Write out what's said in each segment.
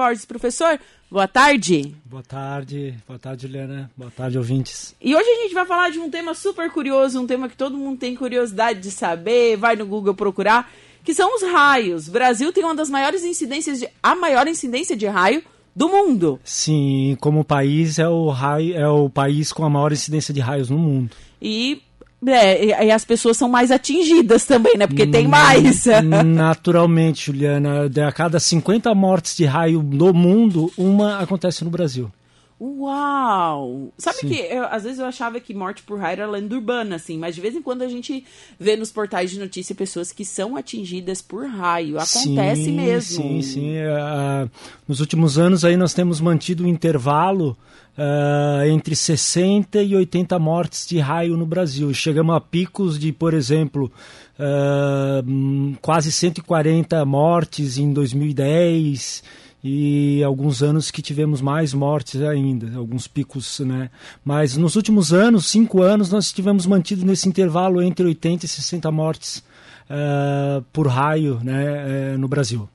Borges. Professor, boa tarde. Boa tarde, boa tarde, Juliana. Boa tarde, ouvintes. E hoje a gente vai falar de um tema super curioso, um tema que todo mundo tem curiosidade de saber, vai no Google procurar, que são os raios. O Brasil tem uma das maiores incidências de a maior incidência de raio do mundo. Sim, como país é o raio, é o país com a maior incidência de raios no mundo. E é, e as pessoas são mais atingidas também, né? Porque tem mais. Naturalmente, Juliana. A cada 50 mortes de raio no mundo, uma acontece no Brasil. Uau! Sabe Sim. que eu, às vezes eu achava que morte por raio era lenda urbana, assim, mas de vez em quando a gente vê nos portais de notícia pessoas que são atingidas por raio. Acontece sim, mesmo. Sim, sim. Uh, nos últimos anos aí nós temos mantido um intervalo uh, entre 60 e 80 mortes de raio no Brasil. Chegamos a picos de, por exemplo, uh, quase 140 mortes em 2010 e alguns anos que tivemos mais mortes ainda, alguns picos, né? Mas nos últimos anos, cinco anos, nós tivemos mantido nesse intervalo entre 80 e 60 mortes uh, por raio né, uh, no Brasil.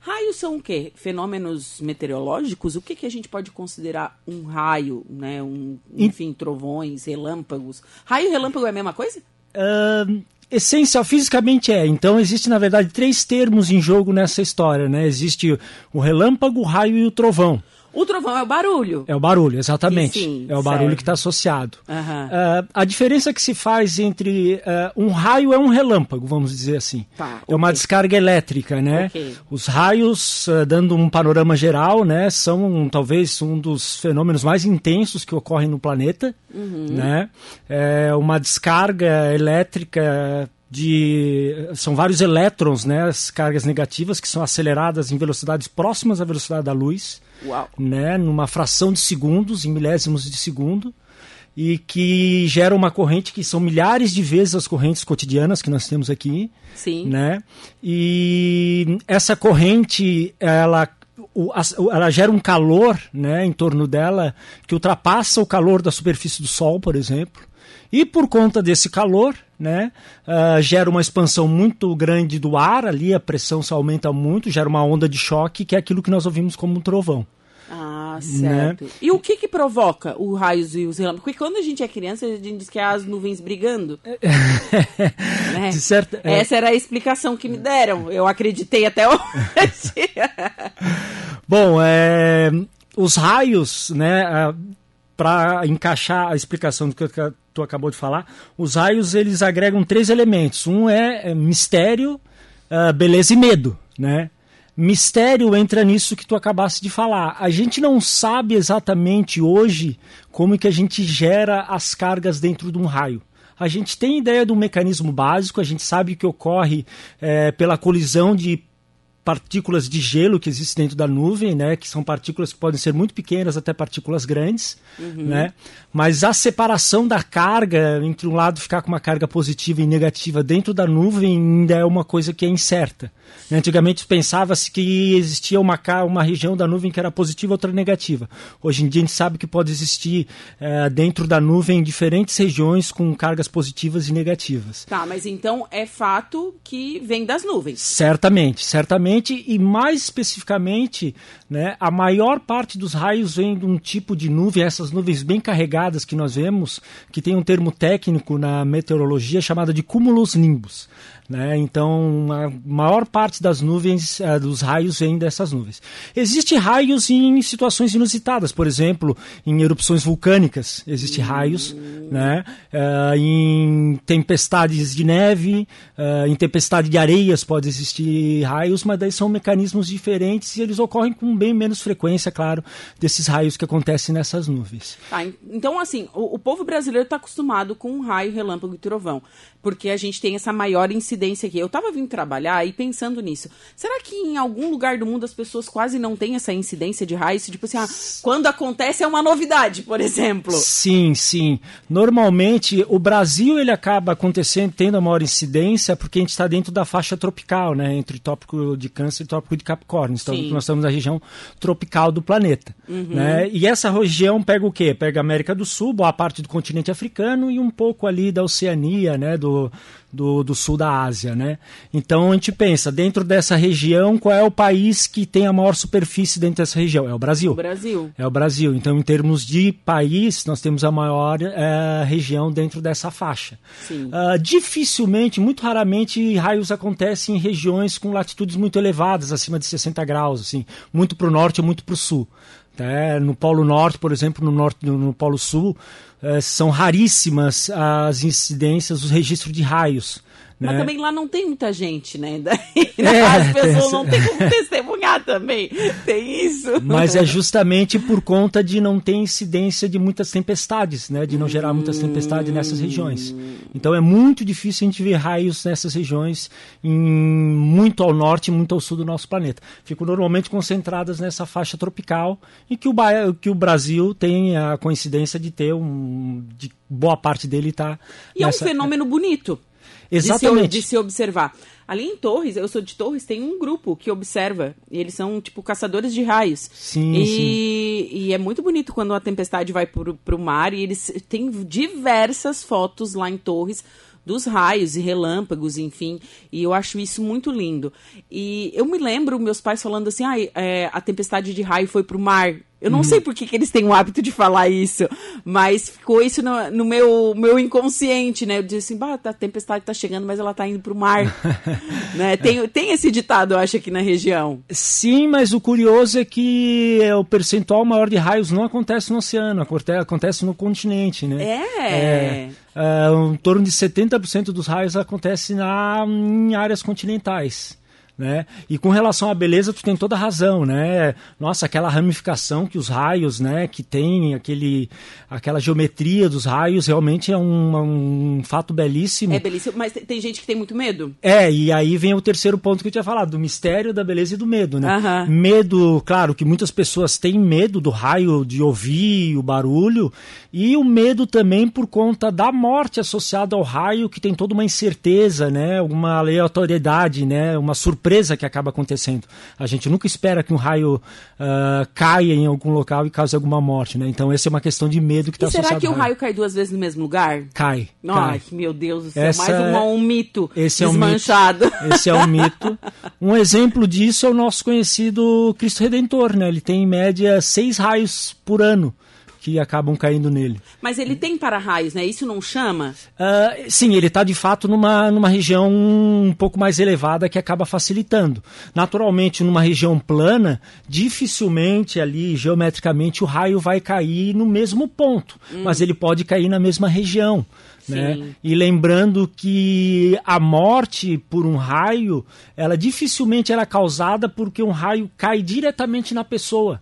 Raios são o quê? Fenômenos meteorológicos? O que, que a gente pode considerar um raio, né? Um, enfim, trovões, relâmpagos. Raio e relâmpago é a mesma coisa? Uh, essencial, fisicamente é. Então, existe, na verdade, três termos em jogo nessa história, né? Existe o relâmpago, o raio e o trovão. O trovão é o barulho. É o barulho, exatamente. Sim, é o barulho que está associado. Uhum. Uh, a diferença que se faz entre uh, um raio é um relâmpago, vamos dizer assim. Tá, é okay. uma descarga elétrica, né? Okay. Os raios, uh, dando um panorama geral, né, são talvez um dos fenômenos mais intensos que ocorrem no planeta, uhum. né? É uma descarga elétrica de são vários elétrons, né, as cargas negativas que são aceleradas em velocidades próximas à velocidade da luz, Uau. né, numa fração de segundos, em milésimos de segundo, e que gera uma corrente que são milhares de vezes as correntes cotidianas que nós temos aqui, Sim. né? E essa corrente ela ela gera um calor né, em torno dela que ultrapassa o calor da superfície do Sol, por exemplo. E por conta desse calor, né, uh, gera uma expansão muito grande do ar ali, a pressão se aumenta muito, gera uma onda de choque, que é aquilo que nós ouvimos como um trovão. Ah, certo. Né? E o que que provoca os raios e os relâmpagos? Porque quando a gente é criança, a gente diz que é as nuvens brigando. né? certo, é. Essa era a explicação que me deram. Eu acreditei até hoje. Bom, é, os raios, né, para encaixar a explicação do que tu acabou de falar, os raios eles agregam três elementos. Um é, é mistério, uh, beleza e medo, né? Mistério entra nisso que tu acabaste de falar. A gente não sabe exatamente hoje como que a gente gera as cargas dentro de um raio. A gente tem ideia de um mecanismo básico, a gente sabe que ocorre é, pela colisão de partículas de gelo que existem dentro da nuvem, né, que são partículas que podem ser muito pequenas até partículas grandes, uhum. né? Mas a separação da carga entre um lado ficar com uma carga positiva e negativa dentro da nuvem ainda é uma coisa que é incerta. Antigamente pensava-se que existia uma uma região da nuvem que era positiva, outra negativa. Hoje em dia a gente sabe que pode existir é, dentro da nuvem diferentes regiões com cargas positivas e negativas. Tá, mas então é fato que vem das nuvens. Certamente, certamente e mais especificamente, né, a maior parte dos raios vem de um tipo de nuvem, essas nuvens bem carregadas que nós vemos, que tem um termo técnico na meteorologia chamado de cúmulos nimbus. Né? Então, a maior parte das nuvens, uh, dos raios, vem dessas nuvens. Existem raios em situações inusitadas, por exemplo, em erupções vulcânicas, existem raios, né? Uh, em tempestades de neve, uh, em tempestade de areias pode existir raios, mas daí são mecanismos diferentes e eles ocorrem com bem menos frequência, claro, desses raios que acontecem nessas nuvens. Tá, então, assim, o, o povo brasileiro está acostumado com raio, relâmpago e trovão, porque a gente tem essa maior incidência coincidência aqui. Eu tava vindo trabalhar e pensando nisso. Será que em algum lugar do mundo as pessoas quase não têm essa incidência de raios? Tipo assim, ah, quando acontece é uma novidade, por exemplo. Sim, sim. Normalmente o Brasil ele acaba acontecendo, tendo a maior incidência, porque a gente está dentro da faixa tropical, né? Entre tópico de câncer e tópico de Capricórnio. Então sim. nós estamos na região tropical do planeta. Uhum. Né? E essa região pega o quê? Pega a América do Sul, boa parte do continente africano e um pouco ali da Oceania, né? Do, do, do sul da Ásia, né? Então a gente pensa, dentro dessa região, qual é o país que tem a maior superfície dentro dessa região? É o Brasil. O Brasil. É o Brasil. Então, em termos de país, nós temos a maior é, região dentro dessa faixa. Sim. Uh, dificilmente, muito raramente, raios acontecem em regiões com latitudes muito elevadas, acima de 60 graus, assim, muito para o norte ou muito para o sul. É, no Polo Norte, por exemplo, no, norte, no, no Polo Sul, é, são raríssimas as incidências, os registros de raios. Mas né? também lá não tem muita gente, né? Daí, é, as pessoas não têm como testemunhar também. Tem isso. Mas é justamente por conta de não ter incidência de muitas tempestades, né? De não gerar muitas tempestades nessas regiões. Então é muito difícil a gente ver raios nessas regiões, em, muito ao norte e muito ao sul do nosso planeta. Ficam normalmente concentradas nessa faixa tropical, em que o, que o Brasil tem a coincidência de ter um. De boa parte dele está. E nessa... é um fenômeno bonito. Exatamente. De se, de se, observar. Ali em Torres, eu sou de Torres, tem um grupo que observa. E eles são, tipo, caçadores de raios. Sim, e, sim. E é muito bonito quando a tempestade vai pro, pro mar. E eles têm diversas fotos lá em Torres dos raios e relâmpagos, enfim. E eu acho isso muito lindo. E eu me lembro meus pais falando assim: ah, é, a tempestade de raio foi pro mar. Eu não uhum. sei por que, que, eles têm o hábito de falar isso, mas ficou isso no, no meu, meu inconsciente, né? Eu disse assim, bah, a tempestade tá chegando, mas ela tá indo pro mar. né? tem, tem esse ditado, eu acho, aqui na região. Sim, mas o curioso é que o percentual maior de raios não acontece no oceano, acontece no continente, né? É. é uh, em torno de 70% dos raios acontece na, em áreas continentais. Né? E com relação à beleza, tu tem toda razão, né? Nossa, aquela ramificação que os raios, né, que tem aquele, aquela geometria dos raios, realmente é um, um fato belíssimo. É belíssimo, mas tem gente que tem muito medo. É, e aí vem o terceiro ponto que eu tinha falado, do mistério, da beleza e do medo, né? Medo, claro, que muitas pessoas têm medo do raio, de ouvir o barulho, e o medo também por conta da morte associada ao raio, que tem toda uma incerteza, né? Uma aleatoriedade, né? Uma surpresa surpresa que acaba acontecendo. A gente nunca espera que um raio uh, caia em algum local e cause alguma morte, né? Então essa é uma questão de medo que está associado. Será que o raio cai duas vezes no mesmo lugar? Cai. Ai, cai. meu Deus do céu, essa mais um, um mito esse desmanchado. É um mito. Esse é um mito. Um exemplo disso é o nosso conhecido Cristo Redentor, né? Ele tem em média seis raios por ano que acabam caindo nele. Mas ele tem para-raios, né? Isso não chama? Uh, sim, ele está de fato numa, numa região um pouco mais elevada que acaba facilitando. Naturalmente, numa região plana, dificilmente ali, geometricamente, o raio vai cair no mesmo ponto, hum. mas ele pode cair na mesma região. Né? E lembrando que a morte por um raio, ela dificilmente era causada porque um raio cai diretamente na pessoa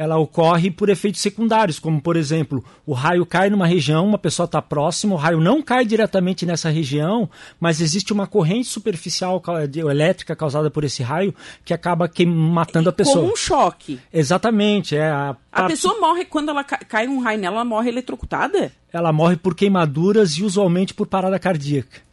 ela ocorre por efeitos secundários, como por exemplo, o raio cai numa região, uma pessoa está próxima, o raio não cai diretamente nessa região, mas existe uma corrente superficial elétrica causada por esse raio que acaba que, matando a pessoa. Como um choque. Exatamente. É a, a pessoa morre quando ela cai um raio nela, ela morre eletrocutada? Ela morre por queimaduras e usualmente por parada cardíaca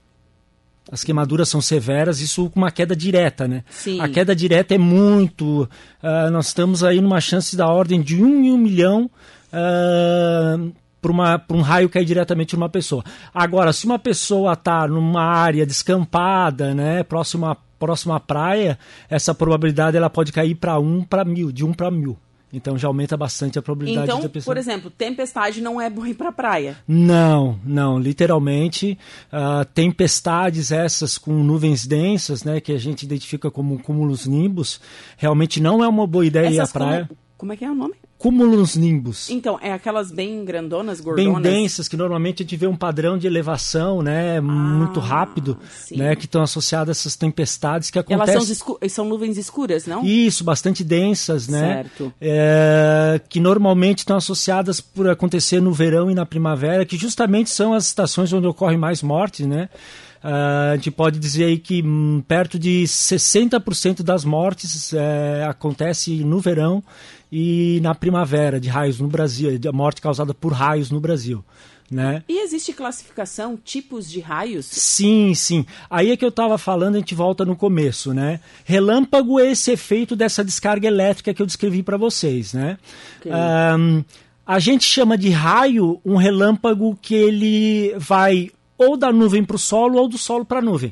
as queimaduras são severas, isso com uma queda direta, né? Sim. A queda direta é muito. Uh, nós estamos aí numa chance da ordem de um em um milhão uh, para um raio cair diretamente numa pessoa. Agora, se uma pessoa está numa área descampada, né, próxima, próxima à praia, essa probabilidade ela pode cair para um para mil, de um para mil. Então já aumenta bastante a probabilidade então, da pessoa. por exemplo, tempestade não é bom ir para praia? Não, não. Literalmente, uh, tempestades essas com nuvens densas, né, que a gente identifica como cúmulos nimbus, realmente não é uma boa ideia essas ir à praia. Como, como é que é o nome? Cúmulos nimbus. Então, é aquelas bem grandonas, gordonas? Bem densas, que normalmente a gente vê um padrão de elevação, né, ah, muito rápido, sim. né, que estão associadas a essas tempestades que acontecem. Elas são, são nuvens escuras, não? Isso, bastante densas, né? Certo. É, que normalmente estão associadas por acontecer no verão e na primavera, que justamente são as estações onde ocorrem mais mortes, né? Uh, a gente pode dizer aí que hum, perto de 60% das mortes é, acontece no verão e na primavera de raios no Brasil, de morte causada por raios no Brasil. Né? E existe classificação, tipos de raios? Sim, sim. Aí é que eu estava falando, a gente volta no começo, né? Relâmpago é esse efeito dessa descarga elétrica que eu descrevi para vocês, né? Okay. Um, a gente chama de raio um relâmpago que ele vai ou da nuvem para o solo ou do solo para a nuvem.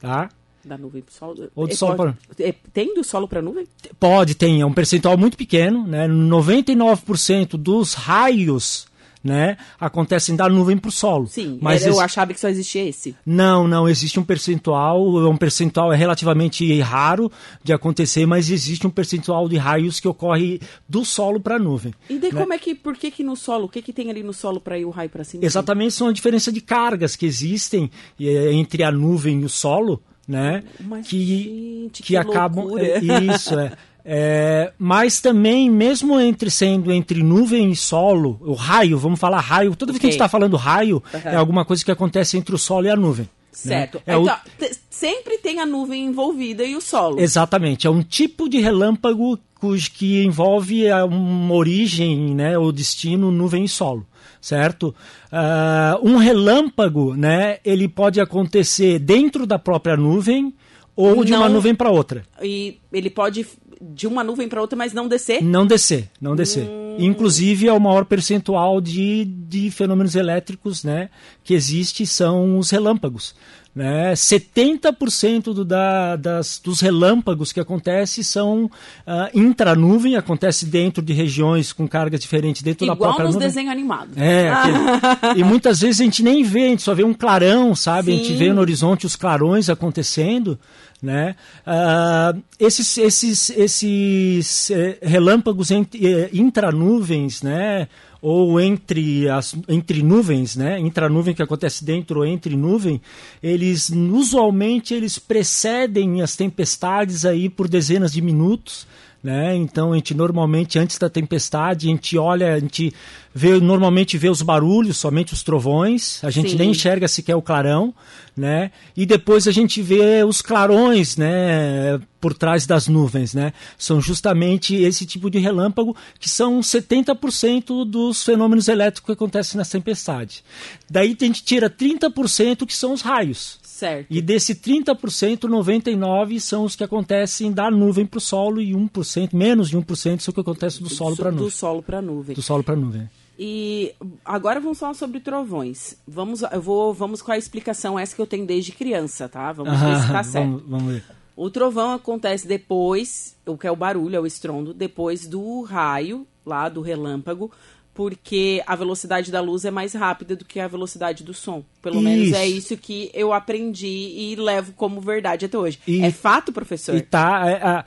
Tá? Da nuvem para o solo. Ou do É, solo pode- pra- é, tem do solo para nuvem? Pode, tem, é um percentual muito pequeno, né? 99% dos raios, né, acontecem da nuvem para o solo. Sim, mas eu achava que só existia esse. Não, não, existe um percentual, é um percentual é relativamente raro de acontecer, mas existe um percentual de raios que ocorre do solo para a nuvem. E daí né? como é que, por que que no solo, o que que tem ali no solo para ir o raio para cima? Exatamente, são a diferença de cargas que existem eh, entre a nuvem e o solo, né? Mas, que, gente, que, que acabam. é, Isso, é. É, mas também, mesmo entre sendo entre nuvem e solo, o raio, vamos falar raio, toda vez que a gente está falando raio, Aham. é alguma coisa que acontece entre o solo e a nuvem. né? Certo. É o- Então, te- sempre tem a nuvem envolvida e o solo. Exatamente, é um tipo de relâmpago cujo que envolve a- uma origem, né, ou destino nuvem e solo, certo? Ah, um relâmpago, né, ele pode acontecer dentro da própria nuvem ou de uma Não- nuvem para outra. E ele pode de uma nuvem para outra, mas não descer? Não descer, não descer. Hum. Inclusive, é o maior percentual de, de fenômenos elétricos né, que existe são os relâmpagos. Né? 70% do, da, das, dos relâmpagos que acontecem são ah, intranuvem, acontece dentro de regiões com cargas diferentes dentro da Igual própria nos nuvem. desenhos animados. É, aquele- e muitas vezes a gente nem vê, a gente só vê um clarão, sabe? A gente Sim. vê no horizonte os clarões acontecendo, né? Ah, esses esses, esses eh, relâmpagos ent- eh, intranuvens, né? Ou entre, as, entre nuvens, né? Intranuvem que acontece dentro ou entre nuvem, eles usualmente eles precedem as tempestades aí por dezenas de minutos né? Então a gente normalmente antes da tempestade a gente olha, a gente vê normalmente vê os barulhos, somente os trovões, a gente Sim. nem enxerga sequer o clarão, né? E depois a gente vê os clarões, né? Por trás das nuvens, né? São justamente esse tipo de relâmpago que são 70% dos fenômenos elétricos que acontecem na tempestade. Daí a gente tira 30% que são os raios. Certo. E desse 30%, 99% são os que acontecem da nuvem para o solo e 1%, menos de 1% são o que acontece do solo para a Do nuvem. solo para nuvem. Do solo para a nuvem. E agora vamos falar sobre trovões. Vamos, eu vou, vamos com a explicação essa que eu tenho desde criança, tá? Vamos ver se tá certo. vamos, vamos ver. O trovão acontece depois, o que é o barulho, é o estrondo, depois do raio, lá do relâmpago, porque a velocidade da luz é mais rápida do que a velocidade do som. Pelo menos é Isso. isso que eu aprendi e levo como verdade até hoje. E- é fato, professor? E tá, é, a-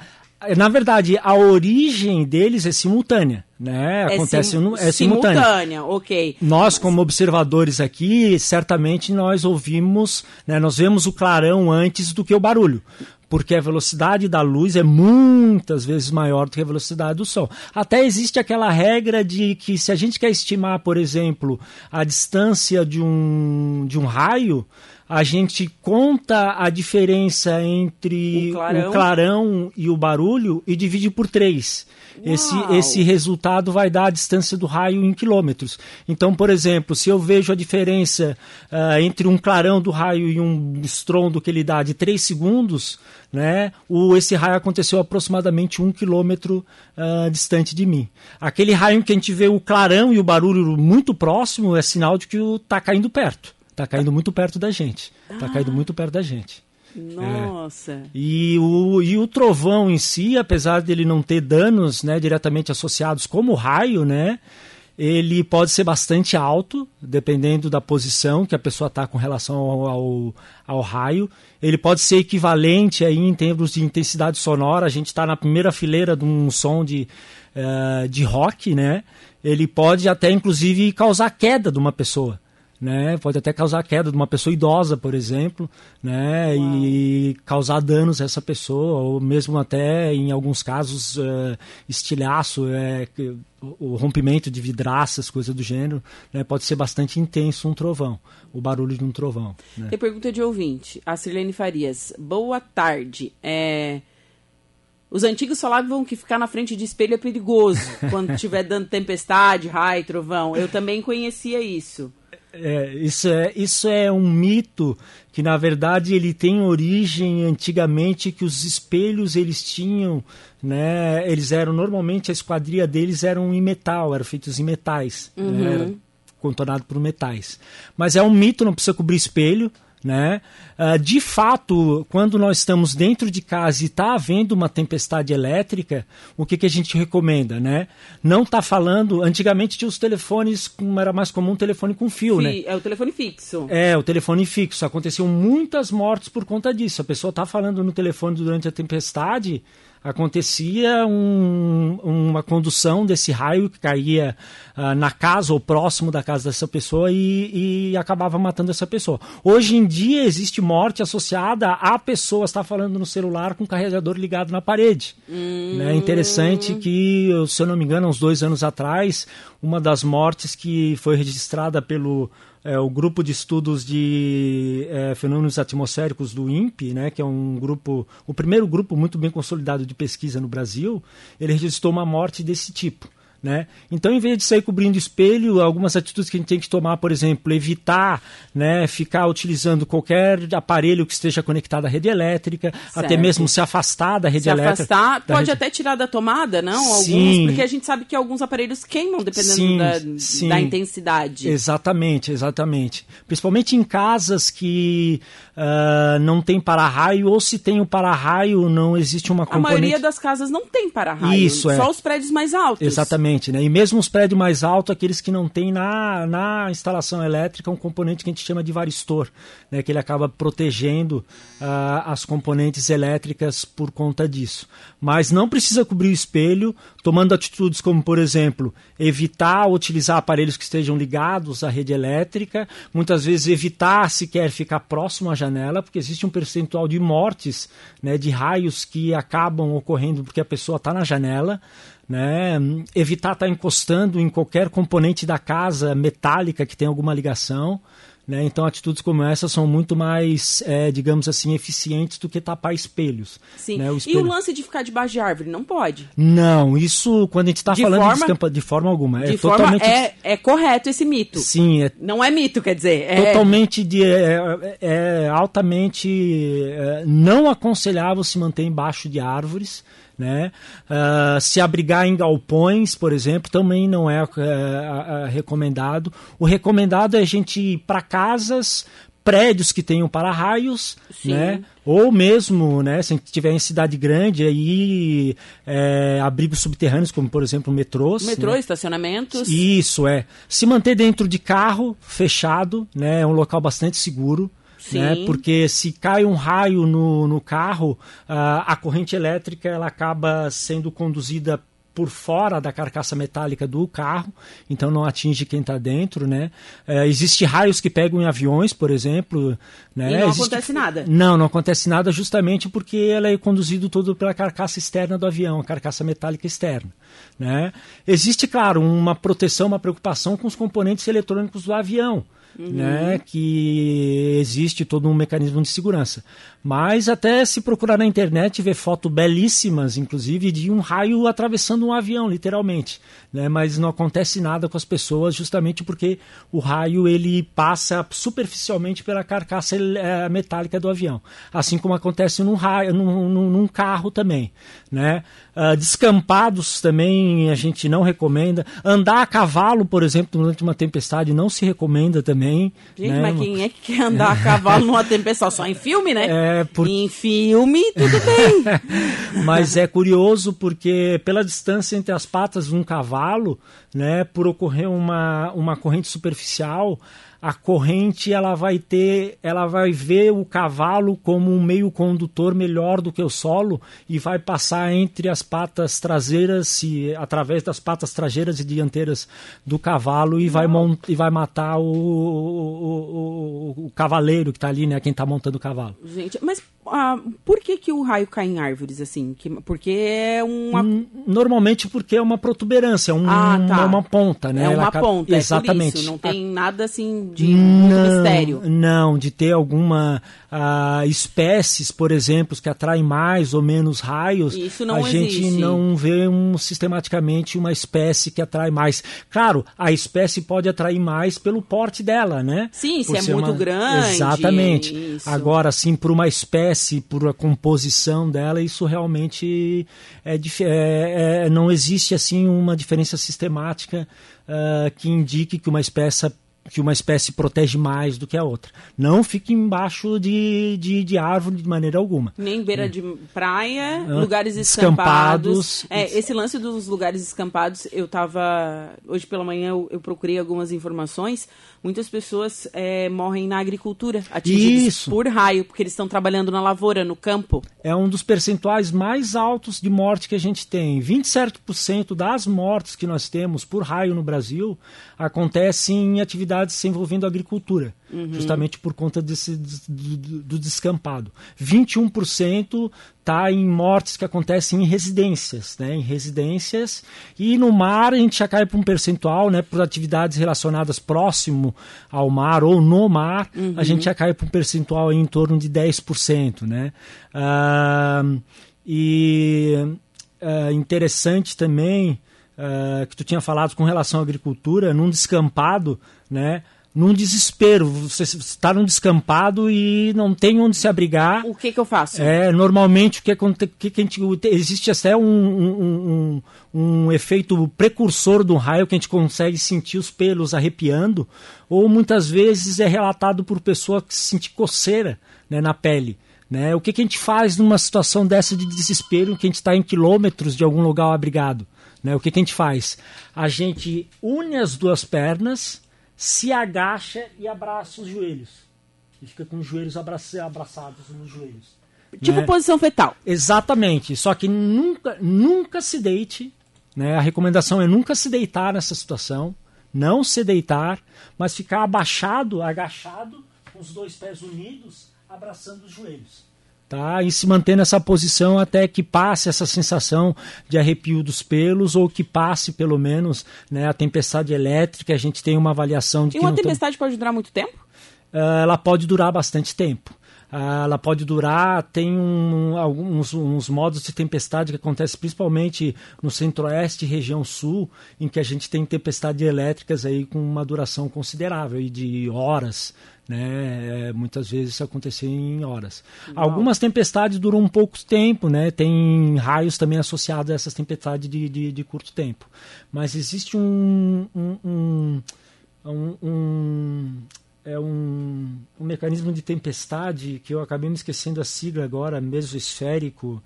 na verdade, a origem deles é simultânea, né? Acontece sim- no- é simultânea. simultânea, ok. Nós, como observadores aqui, certamente nós ouvimos, né, nós vemos o clarão antes do que o barulho. Porque a velocidade da luz é muitas vezes maior do que a velocidade do som. Até existe aquela regra de que se a gente quer estimar, por exemplo, a distância de um, de um raio, a gente conta a diferença entre O clarão. o clarão e o barulho e divide por três. Esse, Uau! esse resultado vai dar a distância do raio em quilômetros. Então, por exemplo, se eu vejo a diferença ah, entre um clarão do raio e um estrondo que ele dá de 3 segundos, né, o, esse raio aconteceu aproximadamente um quilômetro ah, distante de mim. Aquele raio em que a gente vê o clarão e o barulho muito próximo é sinal de que está caindo perto. Está caindo muito perto da gente. Está caindo muito perto da gente. Nossa. E o, e o trovão em si, apesar dele não ter danos né, diretamente associados como o raio, né? Ele pode ser bastante alto, dependendo da posição que a pessoa está com relação ao, ao, ao raio. Ele pode ser equivalente aí em termos de intensidade sonora. A gente está na primeira fileira de um som de, eh, de rock, né? Ele pode até, inclusive, causar queda de uma pessoa né? Pode até causar queda de uma pessoa idosa, por exemplo, né? E causar danos a essa pessoa, ou mesmo até, em alguns casos, eh, estilhaço, eh, o rompimento de vidraças, coisa do gênero, né? Pode ser bastante intenso um trovão, o barulho de um trovão. Né? Tem pergunta de ouvinte. A Sirlene Farias. Boa tarde. É, Os antigos falavam que ficar na frente de espelho é perigoso quando estiver dando tempestade, raio, trovão. Eu também conhecia isso. É, isso, é, isso é um mito que na verdade ele tem origem antigamente que os espelhos eles tinham, né? Eles eram normalmente a esquadria deles eram em metal, eram feitos em metais, né, era contornado por metais. Mas é um mito, não precisa cobrir espelho. Né? Uh, de fato, quando nós estamos dentro de casa e está havendo uma tempestade elétrica, o que, que a gente recomenda? Né? Não está falando. Antigamente tinha os telefones, era mais comum um telefone com fio. né? É o telefone fixo. É, o telefone fixo. Aconteciam muitas mortes por conta disso. A pessoa está falando no telefone durante a tempestade acontecia um, uma condução desse raio que caía uh, na casa ou próximo da casa dessa pessoa e, e, acabava matando essa pessoa. Hoje em dia existe morte associada a pessoa estar falando no celular com o carregador ligado na parede. Hum. É interessante que, se eu não me engano, uns dois anos atrás, uma das mortes que foi registrada pelo é, o grupo de estudos de é, fenômenos atmosféricos do INPE, né, que é um grupo, o primeiro grupo muito bem consolidado de pesquisa no Brasil, ele registrou uma morte desse tipo. Né? Então, em vez de sair cobrindo espelho, algumas atitudes que a gente tem que tomar, por exemplo, evitar né, ficar utilizando qualquer aparelho que esteja conectado à rede elétrica, certo. até mesmo se afastar da rede se elétrica. Afastar, pode rede... até tirar da tomada, não? Sim. Alguns, porque a gente sabe que alguns aparelhos queimam dependendo sim, da, sim. da, intensidade. Exatamente, exatamente. Principalmente em casas que uh, não tem para-raio, ou se tem o para-raio, não existe uma componente... A maioria das casas não tem para-raio, Isso, é. só os prédios mais altos. Exatamente, né? E mesmo os prédios mais altos, aqueles que não tem na, na instalação elétrica um componente que a gente chama de varistor, né? Que ele acaba protegendo uh, as componentes elétricas por conta disso. Mas não precisa cobrir o espelho, tomando atitudes como, por exemplo, evitar utilizar aparelhos que estejam ligados à rede elétrica, muitas vezes evitar sequer ficar próximo à janela, porque existe um percentual de mortes, né, de raios que acabam ocorrendo porque a pessoa está na janela. Né? Evitar estar tá encostando em qualquer componente da casa metálica que tem alguma ligação. Né? Então, atitudes como essa são muito mais, é, digamos assim, eficientes do que tapar espelhos. Sim. Né? O espelho... E o lance de ficar debaixo de árvore? Não pode? Não, isso quando a gente está falando forma... de estampa, de forma alguma. De é forma totalmente... é, é correto esse mito. Sim. É... Não é mito, quer dizer. É... Totalmente, de, é, é altamente é, não aconselhável se manter embaixo de árvores. Né? Uh, se abrigar em galpões, por exemplo, também não é uh, uh, recomendado. O recomendado é a gente ir para casas, prédios que tenham para-raios, né? Ou mesmo, né, se a gente estiver em cidade grande, aí é, abrigos subterrâneos, como por exemplo metrôs. Metrô, né? estacionamentos. Isso, é. Se manter dentro de carro, fechado, né? É um local bastante seguro. Né? Porque se cai um raio no, no carro, a, a corrente elétrica ela acaba sendo conduzida por fora da carcaça metálica do carro, então não atinge quem está dentro, né? É, Existem raios que pegam em aviões, por exemplo, né? E não Existe... acontece nada. Não, não acontece nada justamente porque ela é conduzido todo pela carcaça externa do avião, a carcaça metálica externa, né? Existe, claro, uma proteção, uma preocupação com os componentes eletrônicos do avião, uhum. né, que existe todo um mecanismo de segurança. Mas até se procurar na internet ver fotos belíssimas, inclusive, de um raio atravessando um avião, literalmente. Né? Mas não acontece nada com as pessoas justamente porque o raio ele passa superficialmente pela carcaça é, metálica do avião. Assim como acontece num, raio, num, num, num carro também. Né? Uh, descampados também a gente não recomenda. Andar a cavalo, por exemplo, durante uma tempestade não se recomenda também. Gente, né? mas quem é que quer andar a cavalo numa tempestade? Só em filme, né? É, por... Em filme, tudo bem. mas é curioso porque pela distância entre as patas de um cavalo, né, por ocorrer uma, uma corrente superficial, a corrente ela vai ter, ela vai ver o cavalo como um meio condutor melhor do que o solo e vai passar entre as patas traseiras e através das patas traseiras e dianteiras do cavalo e vai, mont, e vai matar o, o, o, o cavaleiro que está ali, né, quem está montando o cavalo. Gente, mas ah, por que, que o raio cai em árvores assim? Que, porque é uma. Normalmente porque é uma protuberância, um, ah, tá. uma ponta, né? É uma Ela, ponta, exatamente. É isso, não tem nada assim de não, mistério. Não, de ter alguma uh, espécies, por exemplo, que atraem mais ou menos raios. Isso não a existe. gente não vê um, sistematicamente uma espécie que atrai mais. Claro, a espécie pode atrair mais pelo porte dela, né? Sim, Por se é muito uma... grande. Exatamente. Isso. Agora, sim, por uma espécie espécie, por a composição dela, isso realmente é, é, é não existe assim uma diferença sistemática uh, que indique que uma espécie que uma espécie protege mais do que a outra. Não fique embaixo de, de, de árvore de maneira alguma. Nem beira de praia, lugares escampados. escampados. É, esse lance dos lugares escampados, eu estava Hoje pela manhã eu, eu, procurei algumas informações. Muitas pessoas é, morrem na agricultura, atingidas Isso. por raio, porque eles estão trabalhando na lavoura, no campo. É um dos percentuais mais altos de morte que a gente tem. 27% das mortes que nós temos por raio no Brasil acontecem em atividades atividades envolvendo agricultura, uhum. justamente por conta desse, do, do descampado. 21% está em mortes que acontecem em residências, né, em residências, e no mar a gente já cai para um percentual, né, por atividades relacionadas próximo ao mar ou no mar, uhum. a gente já cai para um percentual em torno de 10%. Né? Ah, e é interessante também uh, que tu tinha falado com relação à agricultura, num descampado, né? Num desespero, você está num descampado e não tem onde se abrigar. O que, que eu faço? É, normalmente o que, que, que a gente, existe até um, um, um, um efeito precursor do raio que a gente consegue sentir os pelos arrepiando, ou muitas vezes é relatado por pessoa que sente coceira né, na pele. Né? O que, que a gente faz numa situação dessa de desespero, que a gente está em quilômetros de algum lugar abrigado? Né? O que, que a gente faz? A gente une as duas pernas, se agacha e abraça os joelhos. E fica com os joelhos abraçados nos joelhos. Tipo né? posição fetal. Exatamente. Só que nunca, nunca se deite. Né? A recomendação é nunca se deitar nessa situação. Não se deitar, mas ficar abaixado, agachado, com os dois pés unidos, abraçando os joelhos tá? E se manter nessa posição até que passe essa sensação de arrepio dos pelos ou que passe pelo menos, né, a tempestade elétrica. A gente tem uma avaliação de e que uma tempestade pode durar muito tempo? Uh, ela pode durar bastante tempo. Uh, ela pode durar, tem um, alguns uns modos de tempestade que acontecem principalmente no centro-oeste e região sul, em que a gente tem tempestades elétricas aí com uma duração considerável e de horas, né? É, muitas vezes isso acontecia em horas. Algumas tempestades duram um pouco tempo, né? Tem raios também associados a essas tempestades de, de, de curto tempo. Mas existe um, um, um, um é um, um mecanismo de tempestade que eu acabei me esquecendo a sigla agora, mesosférico,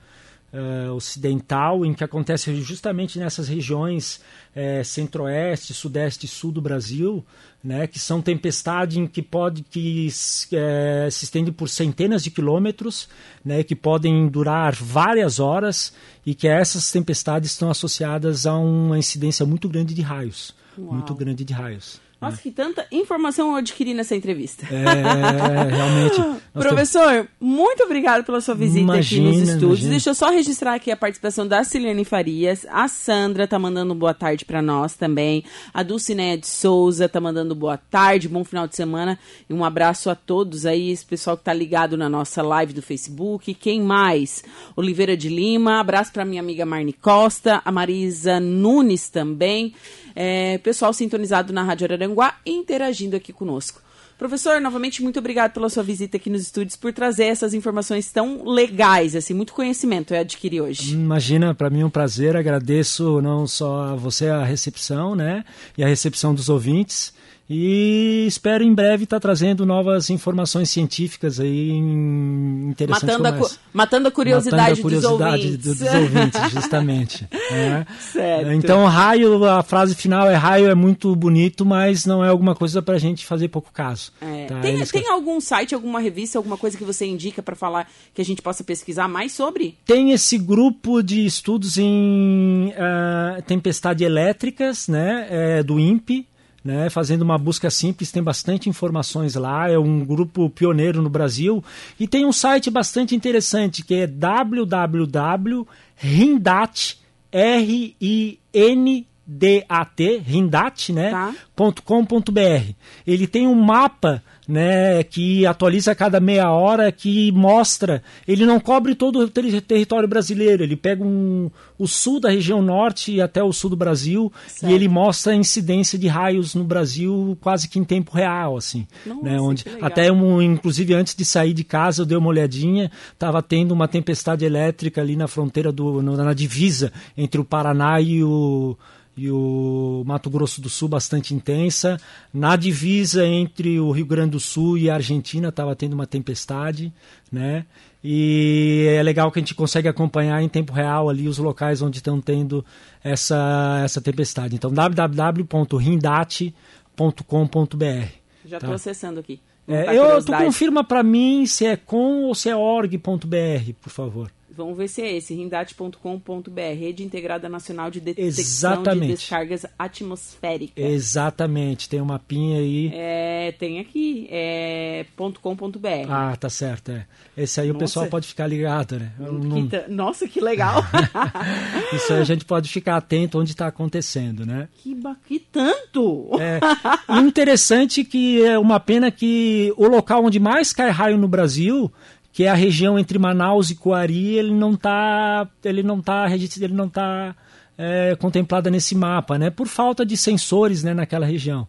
uh, ocidental, em que acontece justamente nessas regiões uh, centro-oeste, sudeste e sul do Brasil, né, que são tempestades em que pode que uh, se estende por centenas de quilômetros, né, que podem durar várias horas e que essas tempestades estão associadas a uma incidência muito grande de raios, Uau. muito grande de raios. Nossa, que tanta informação eu adquiri nessa entrevista. É, realmente. Professor, muito obrigado pela sua visita imagina, aqui nos estúdios. Imagina. Deixa eu só registrar aqui a participação da Cilene Farias. A Sandra tá mandando boa tarde para nós também. A Dulcineia de Souza tá mandando boa tarde, bom final de semana. E um abraço a todos aí, esse pessoal que tá ligado na nossa live do Facebook. Quem mais? Oliveira de Lima. Abraço para minha amiga Marne Costa. A Marisa Nunes também. É, pessoal sintonizado na Rádio Araranguá interagindo aqui conosco. Professor, novamente, muito obrigado pela sua visita aqui nos estúdios, por trazer essas informações tão legais, assim, muito conhecimento eu adquiri hoje. Imagina, para mim é um prazer, agradeço não só a você a recepção, né, e a recepção dos ouvintes, e espero em breve estar tá trazendo novas informações científicas aí interessantes. Matando, a, cu matando a curiosidade, matando a curiosidade dos ouvintes. dos ouvintes, justamente. é. Certo. Então, raio, a frase final é raio é muito bonito, mas não é alguma coisa para a gente fazer pouco caso. É. Tá? Tem, Eles... tem algum site, alguma revista, alguma coisa que você indica para falar que a gente possa pesquisar mais sobre? Tem esse grupo de estudos em uh, tempestade elétricas, né, é, do INPE, né, fazendo uma busca simples, tem bastante informações lá, é um grupo pioneiro no Brasil e tem um site bastante interessante que é www.rindat R I N D A T, Rindat, né, tá. .com.br. Ele tem um mapa né, que atualiza a cada meia hora, que mostra, ele não cobre todo o ter território brasileiro, ele pega um, o sul da região norte até o sul do Brasil certo. e ele mostra a incidência de raios no Brasil quase que em tempo real, assim, Nossa, né, onde até um, inclusive antes de sair de casa eu dei uma olhadinha, estava tendo uma tempestade elétrica ali na fronteira do na divisa entre o Paraná e o e o Mato Grosso do Sul bastante intensa. Na divisa entre o Rio Grande do Sul e a Argentina estava tendo uma tempestade, né? E é legal que a gente consegue acompanhar em tempo real ali os locais onde estão tendo essa, essa tempestade. Então, www.rindate.com.br. Já estou tá? acessando aqui. É, eu, tu confirma para mim se é com ou se é org.br, por favor. Vamos ver se é esse, rindate.com.br, Rede Integrada Nacional de Detecção Exatamente. de Descargas Atmosféricas. Exatamente, tem um mapinha aí. É, tem aqui, é .com.br. Ah, tá certo, é. Esse aí Nossa. o pessoal pode ficar ligado, né? Não... Que Nossa, que legal! Isso aí a gente pode ficar atento onde está acontecendo, né? Que, ba... que tanto! É interessante que é uma pena que o local onde mais cai raio no Brasil que é a região entre Manaus e Coari, ele não está ele não tá ele não tá é, contemplada nesse mapa, né? Por falta de sensores, né, naquela região.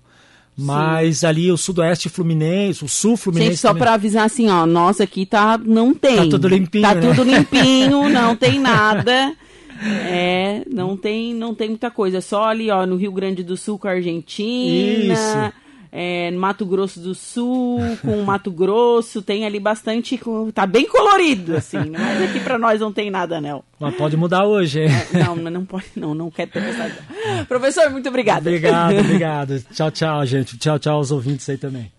Mas Sim. ali o sudoeste fluminense, o sul fluminense. Gente, só para avisar assim, ó, nossa, aqui tá não tem. Tá tudo limpinho. Tá né? tudo limpinho, não tem nada. É, não tem, não tem muita coisa. Só ali, ó, no Rio Grande do Sul com a Argentina. Isso é, Mato Grosso do Sul, com Mato Grosso, tem ali bastante. Tá bem colorido, assim, né? mas aqui para nós não tem nada, não. Mas pode mudar hoje, é, Não, não pode, não, não quero ter pensado. Professor, muito obrigado. Obrigado, obrigado. Tchau, tchau, gente. Tchau, tchau aos ouvintes aí também.